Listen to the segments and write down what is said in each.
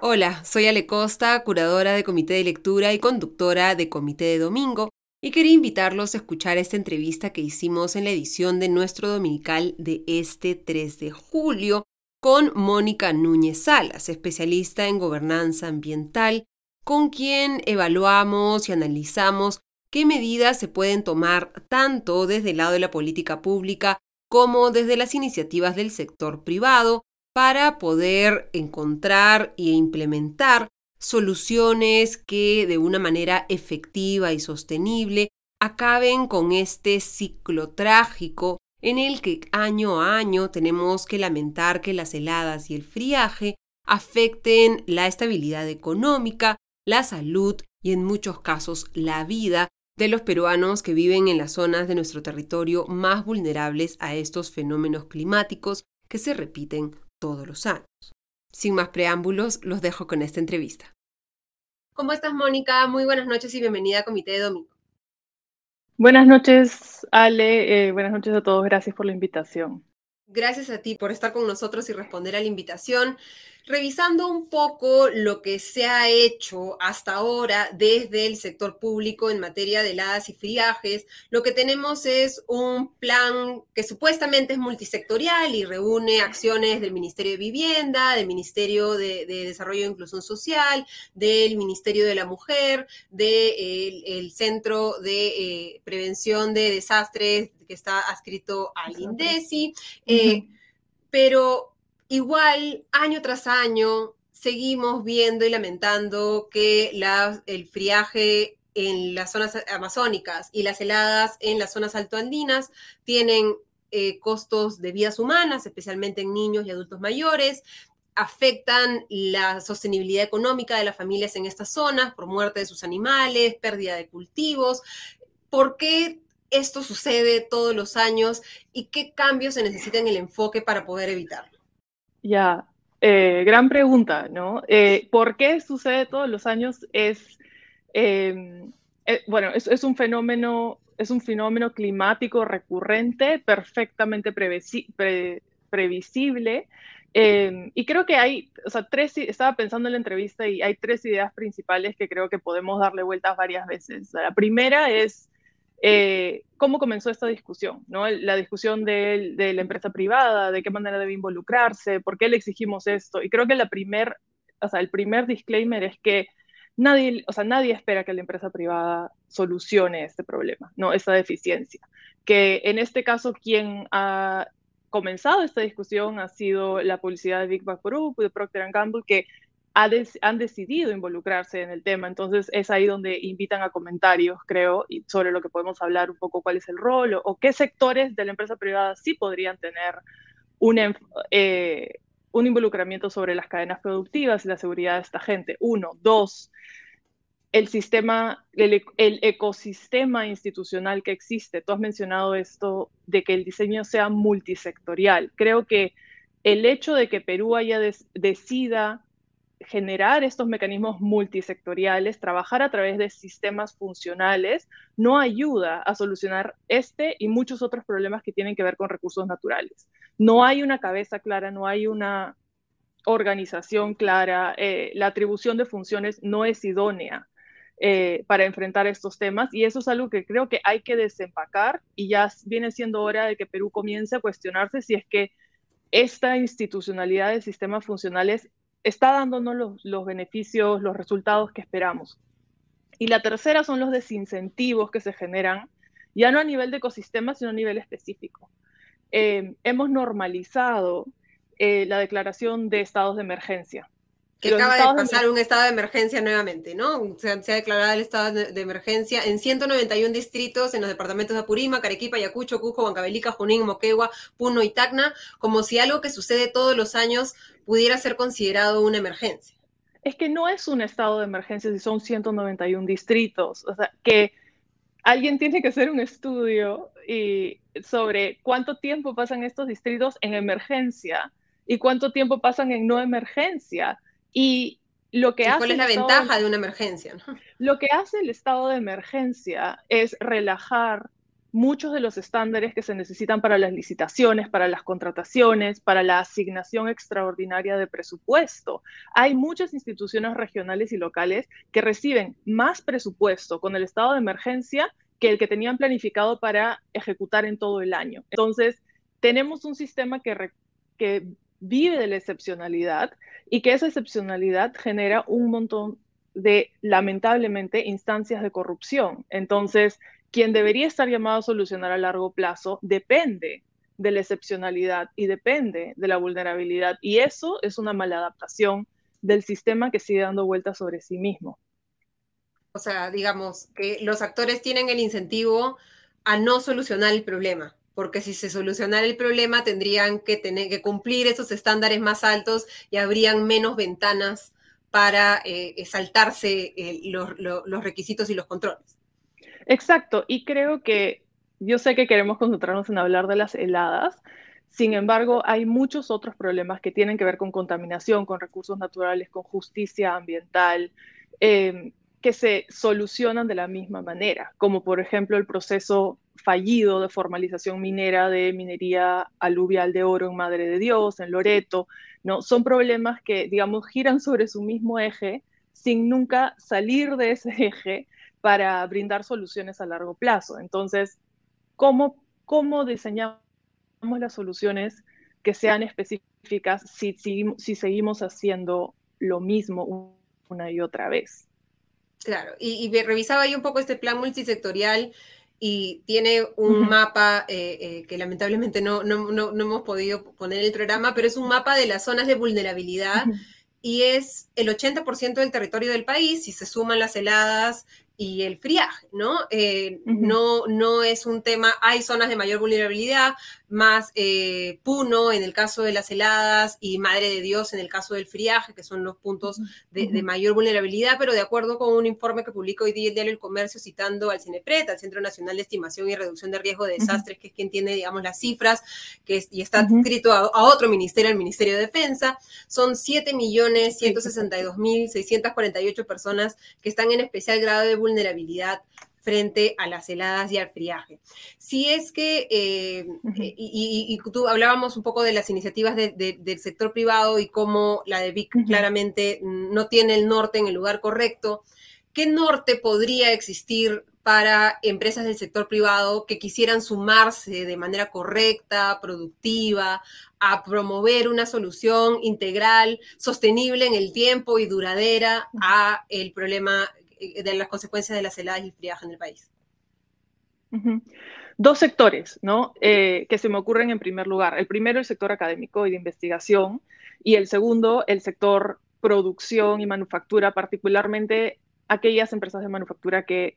Hola, soy Ale Costa, curadora de Comité de Lectura y conductora de Comité de Domingo, y quería invitarlos a escuchar esta entrevista que hicimos en la edición de nuestro dominical de este 3 de julio con Mónica Núñez Salas, especialista en gobernanza ambiental, con quien evaluamos y analizamos qué medidas se pueden tomar tanto desde el lado de la política pública como desde las iniciativas del sector privado para poder encontrar e implementar soluciones que de una manera efectiva y sostenible acaben con este ciclo trágico en el que año a año tenemos que lamentar que las heladas y el friaje afecten la estabilidad económica, la salud y en muchos casos la vida de los peruanos que viven en las zonas de nuestro territorio más vulnerables a estos fenómenos climáticos que se repiten todos los años. Sin más preámbulos, los dejo con esta entrevista. ¿Cómo estás, Mónica? Muy buenas noches y bienvenida a Comité de Domingo. Buenas noches, Ale. Eh, buenas noches a todos. Gracias por la invitación. Gracias a ti por estar con nosotros y responder a la invitación revisando un poco lo que se ha hecho hasta ahora desde el sector público en materia de heladas y friajes, lo que tenemos es un plan que supuestamente es multisectorial y reúne acciones del Ministerio de Vivienda, del Ministerio de, Desarrollo e Inclusión Social, del Ministerio de la Mujer, del Centro de eh, Prevención de Desastres que está adscrito al INDECI. Eh, pero igual, año tras año, seguimos viendo y lamentando que el friaje en las zonas amazónicas y las heladas en las zonas altoandinas tienen eh, costos de vidas humanas, especialmente en niños y adultos mayores, afectan la sostenibilidad económica de las familias en estas zonas por muerte de sus animales, pérdida de cultivos. ¿Por qué esto sucede todos los años y qué cambios se necesitan en el enfoque para poder evitarlo? Ya, eh, gran pregunta, ¿no? Eh, ¿Por qué sucede todos los años? Es, em, eh, bueno, es, un fenómeno, es un fenómeno climático recurrente, perfectamente previsible. Em, y creo que hay, o sea, tres, estaba pensando en la entrevista y hay tres ideas principales que creo que podemos darle vueltas varias veces. La primera es eh, cómo comenzó esta discusión, ¿no? La discusión de, la empresa privada, de qué manera debe involucrarse, por qué le exigimos esto. Y creo que la primer, o sea, el primer disclaimer es que nadie, o sea, nadie espera que la empresa privada solucione este problema, ¿no? Esta deficiencia. Que en este caso quien ha comenzado esta discusión ha sido la publicidad de Big Bang Group, de Procter Gamble, que han decidido involucrarse en el tema. Entonces es ahí donde invitan a comentarios, creo, sobre lo que podemos hablar un poco cuál es el rol o, qué sectores de la empresa privada sí podrían tener un, eh, un involucramiento sobre las cadenas productivas y la seguridad de esta gente. Uno. Dos, el sistema, el, el, ecosistema institucional que existe. Tú has mencionado esto de que el diseño sea multisectorial. Creo que el hecho de que Perú haya decida generar estos mecanismos multisectoriales, trabajar a través de sistemas funcionales, no ayuda a solucionar este y muchos otros problemas que tienen que ver con recursos naturales. No hay una cabeza clara, no hay una organización clara, eh, la atribución de funciones no es idónea eh, para enfrentar estos temas y eso es algo que creo que hay que desempacar y ya viene siendo hora de que Perú comience a cuestionarse si es que esta institucionalidad de sistemas funcionales está dándonos los, beneficios, los resultados que esperamos. Y la tercera son los desincentivos que se generan, ya no a nivel de ecosistema, sino a nivel específico. Eh, hemos normalizado eh, la declaración de estados de emergencia. Que acaba de pasar un estado de emergencia nuevamente, ¿no? Se, ha declarado el estado de, emergencia en 191 distritos en los departamentos de Apurímac, Arequipa, Ayacucho, Cusco, Huancavelica, Junín, Moquegua, Puno y Tacna, como si algo que sucede todos los años pudiera ser considerado una emergencia. Es que no es un estado de emergencia si son 191 distritos. O sea, que alguien tiene que hacer un estudio y, sobre cuánto tiempo pasan estos distritos en emergencia y cuánto tiempo pasan en no emergencia. Y lo que ¿Cuál es la ventaja de una emergencia? Lo que hace el estado de emergencia es relajar muchos de los estándares que se necesitan para las licitaciones, para las contrataciones, para la asignación extraordinaria de presupuesto. Hay muchas instituciones regionales y locales que reciben más presupuesto con el estado de emergencia que el que tenían planificado para ejecutar en todo el año. Entonces, tenemos un sistema que, que vive de la excepcionalidad y que esa excepcionalidad genera un montón de, lamentablemente, instancias de corrupción. Entonces, quien debería estar llamado a solucionar a largo plazo depende de la excepcionalidad y depende de la vulnerabilidad. Y eso es una mala adaptación del sistema que sigue dando vueltas sobre sí mismo. O sea, digamos que los actores tienen el incentivo a no solucionar el problema, porque si se solucionara el problema tendrían que tener que cumplir esos estándares más altos y habrían menos ventanas para eh, saltarse eh, los requisitos y los controles. Exacto, y creo que yo sé que queremos concentrarnos en hablar de las heladas, sin embargo, hay muchos otros problemas que tienen que ver con contaminación, con recursos naturales, con justicia ambiental, em, que se solucionan de la misma manera, como por ejemplo el proceso fallido de formalización minera de minería aluvial de oro en Madre de Dios, en Loreto, ¿no? Son problemas que, digamos, giran sobre su mismo eje sin nunca salir de ese eje para brindar soluciones a largo plazo. Entonces, ¿cómo, cómo diseñamos las soluciones que sean específicas si, si, seguimos haciendo lo mismo una y otra vez? Claro, y, revisaba ahí un poco este plan multisectorial y tiene un mapa eh, eh, que lamentablemente no, no, no, hemos podido poner en el programa, pero es un mapa de las zonas de vulnerabilidad y es el 80% del territorio del país, si se suman las heladas y el friaje, ¿no? Eh, no, no es un tema, hay zonas de mayor vulnerabilidad, más eh, Puno en el caso de las heladas y Madre de Dios en el caso del friaje, que son los puntos de, mayor vulnerabilidad, pero de acuerdo con un informe que publicó hoy día el Diario El Comercio citando al CINEPRET, al Centro Nacional de Estimación y Reducción de Riesgo de Desastres, que es quien tiene, digamos, las cifras, que y está escrito a, otro ministerio, el Ministerio de Defensa, son 7.162.648 personas que están en especial grado de vulnerabilidad frente a las heladas y al friaje. Si es que, eh, y, tú hablábamos un poco de las iniciativas del sector privado y cómo la de Vic claramente no tiene el norte en el lugar correcto, ¿qué norte podría existir para empresas del sector privado que quisieran sumarse de manera correcta, productiva, a promover una solución integral, sostenible en el tiempo y duradera a el problema eh, de las consecuencias de las heladas y friaje en el país. Dos sectores, ¿no? Eh, que se me ocurren en primer lugar. El primero, el sector académico y de investigación, y el segundo, el sector producción y manufactura, particularmente aquellas empresas de manufactura que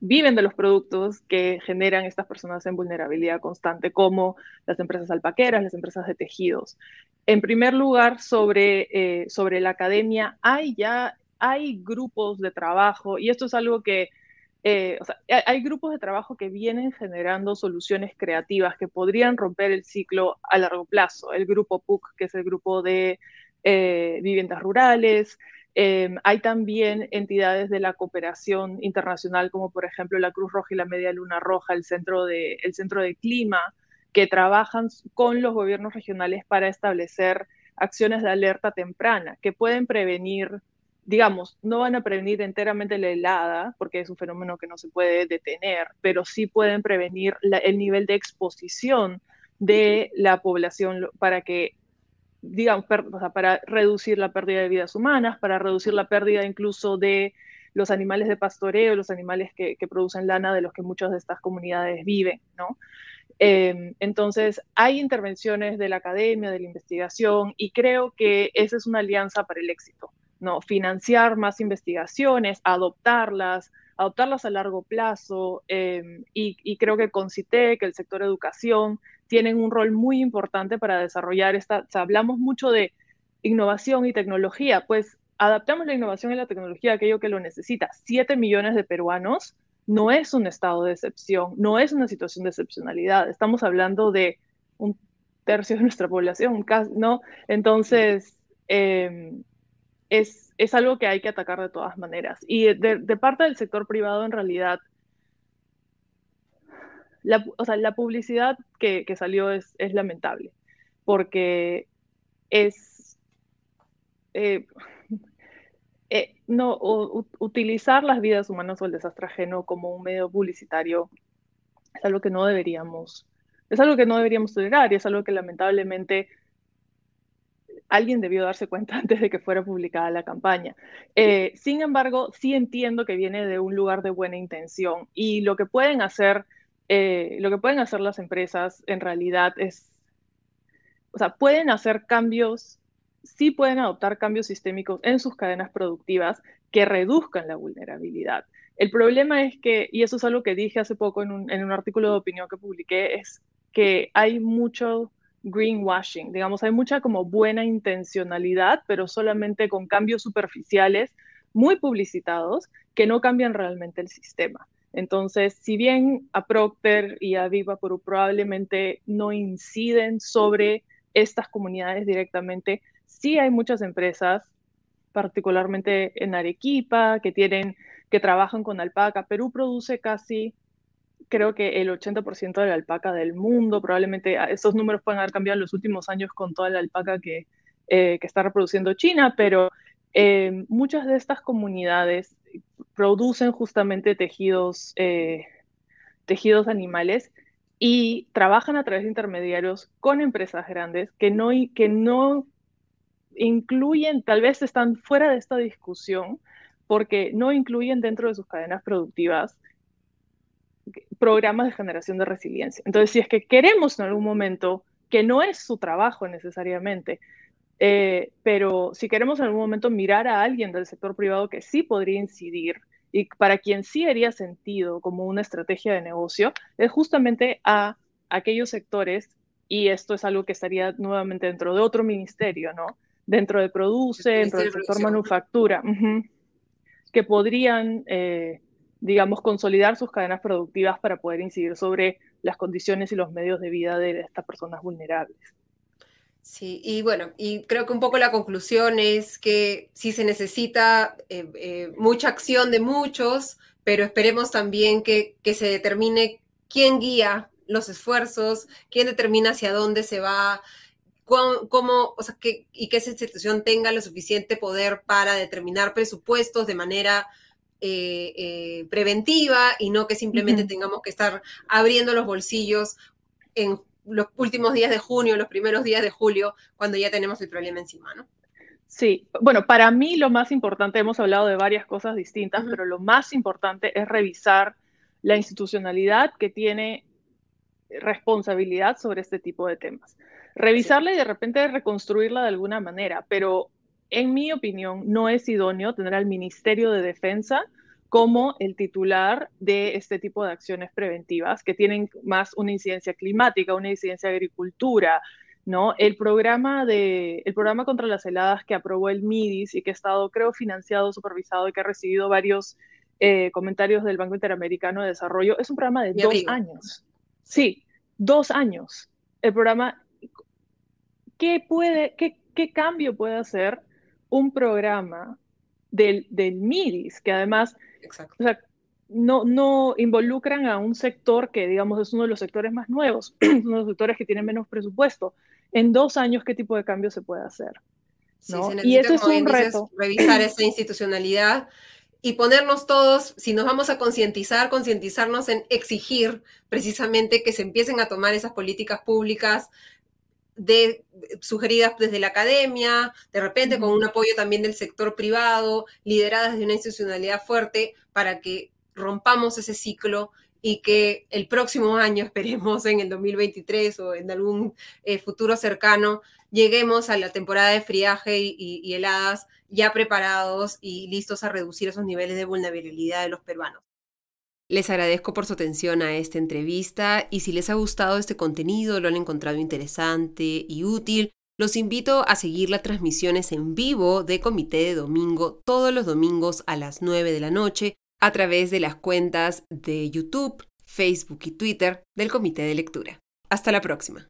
viven de los productos que generan estas personas en vulnerabilidad constante, como las empresas alpaqueras, las empresas de tejidos. En primer lugar, sobre, eh, sobre la academia, hay ya hay grupos de trabajo, y esto es algo que, eh, o sea, hay grupos de trabajo que vienen generando soluciones creativas que podrían romper el ciclo a largo plazo. El grupo PUC, que es el grupo de eh, viviendas rurales. Em, hay también entidades de la cooperación internacional, como por ejemplo la Cruz Roja y la Media Luna Roja, el Centro de, el Centro de Clima, que trabajan con los gobiernos regionales para establecer acciones de alerta temprana que pueden prevenir digamos, no van a prevenir enteramente la helada, porque es un fenómeno que no se puede detener, pero sí pueden prevenir el nivel de exposición de la población para que, digamos, para reducir la pérdida de vidas humanas, para reducir la pérdida incluso de los animales de pastoreo, los animales que, producen lana de los que muchas de estas comunidades viven, ¿no? Em, entonces, hay intervenciones de la academia, de la investigación, y creo que esa es una alianza para el éxito. ¿No? Financiar más investigaciones, adoptarlas, adoptarlas a largo plazo, em, y, creo que con CITEC, el sector educación, tienen un rol muy importante para desarrollar esta, hablamos mucho de innovación y tecnología, pues adaptamos la innovación y la tecnología a aquello que lo necesita. Siete millones de peruanos no es un estado de excepción, no es una situación de excepcionalidad, estamos hablando de un tercio de nuestra población, ¿no? Entonces, eh, es, es algo que hay que atacar de todas maneras. Y de, parte del sector privado, en realidad, la, o sea, la publicidad que, que salió es, es, lamentable, porque es... Eh, eh, no, utilizar las vidas humanas o el desastre ajeno como un medio publicitario es algo que no deberíamos, es algo que no deberíamos tolerar y es algo que lamentablemente alguien debió darse cuenta antes de que fuera publicada la campaña. Eh, sin embargo, sí entiendo que viene de un lugar de buena intención y lo que pueden hacer, eh, lo que pueden hacer las empresas en realidad es, o sea, pueden hacer cambios, sí pueden adoptar cambios sistémicos en sus cadenas productivas que reduzcan la vulnerabilidad. El problema es que, y eso es algo que dije hace poco en un, en un artículo de opinión que publiqué, es que hay mucho greenwashing, digamos, hay mucha como buena intencionalidad, pero solamente con cambios superficiales muy publicitados que no cambian realmente el sistema. Entonces, si bien a Procter y a Viva probablemente no inciden sobre estas comunidades directamente, sí hay muchas empresas, particularmente en Arequipa, que tienen, que trabajan con alpaca. Perú produce casi creo que el 80% de la alpaca del mundo, probablemente ah, esos números pueden haber cambiado en los últimos años con toda la alpaca que, eh, está reproduciendo China, pero eh, muchas de estas comunidades producen justamente tejidos, eh, tejidos animales y trabajan a través de intermediarios con empresas grandes que no, que no incluyen, tal vez están fuera de esta discusión, porque no incluyen dentro de sus cadenas productivas programas de generación de resiliencia. Entonces, si es que queremos en algún momento, que no es su trabajo necesariamente, eh, pero si queremos en algún momento mirar a alguien del sector privado que sí podría incidir y para quien sí haría sentido como una estrategia de negocio, es justamente a aquellos sectores, y esto es algo que estaría nuevamente dentro de otro ministerio, ¿no? Dentro de Produce, dentro del sector manufactura, que podrían eh, digamos, consolidar sus cadenas productivas para poder incidir sobre las condiciones y los medios de vida de estas personas vulnerables. Sí, y bueno, y creo que un poco la conclusión es que sí se necesita eh, eh, mucha acción de muchos, pero esperemos también que, se determine quién guía los esfuerzos, quién determina hacia dónde se va, cómo, o sea, que, y que esa institución tenga lo suficiente poder para determinar presupuestos de manera eh, eh, preventiva y no que simplemente tengamos que estar abriendo los bolsillos en los últimos días de junio, los primeros días de julio, cuando ya tenemos el problema encima, ¿no? Sí, bueno, para mí lo más importante, hemos hablado de varias cosas distintas, pero lo más importante es revisar la institucionalidad que tiene responsabilidad sobre este tipo de temas. Revisarla y de repente reconstruirla de alguna manera, pero en mi opinión, no es idóneo tener al Ministerio de Defensa como el titular de este tipo de acciones preventivas que tienen más una incidencia climática, una incidencia de agricultura, ¿no? El programa, de, el programa contra las heladas que aprobó el MIDIS y que ha estado, creo, financiado, supervisado y que ha recibido varios eh, comentarios del Banco Interamericano de Desarrollo, es un programa de dos años. Sí, dos años. El programa, ¿qué puede, qué, qué cambio puede hacer un programa del, del MIDIS, que además no, no involucran a un sector que, digamos, es uno de los sectores más nuevos, uno de los sectores que tienen menos presupuesto. En dos años, ¿qué tipo de cambio se puede hacer? y eso es un reto. Revisar esa institucionalidad y ponernos todos, si nos vamos a concientizar, concientizarnos en exigir precisamente que se empiecen a tomar esas políticas públicas de, sugeridas desde la academia, de repente con un apoyo también del sector privado, lideradas de una institucionalidad fuerte para que rompamos ese ciclo y que el próximo año, esperemos en el 2023 o en algún eh, futuro cercano, lleguemos a la temporada de friaje y heladas ya preparados y listos a reducir esos niveles de vulnerabilidad de los peruanos. Les agradezco por su atención a esta entrevista y si les ha gustado este contenido, lo han encontrado interesante y útil, los invito a seguir las transmisiones en vivo de Comité de Domingo todos los domingos a las 9 de la noche a través de las cuentas de YouTube, Facebook y Twitter del Comité de Lectura. Hasta la próxima.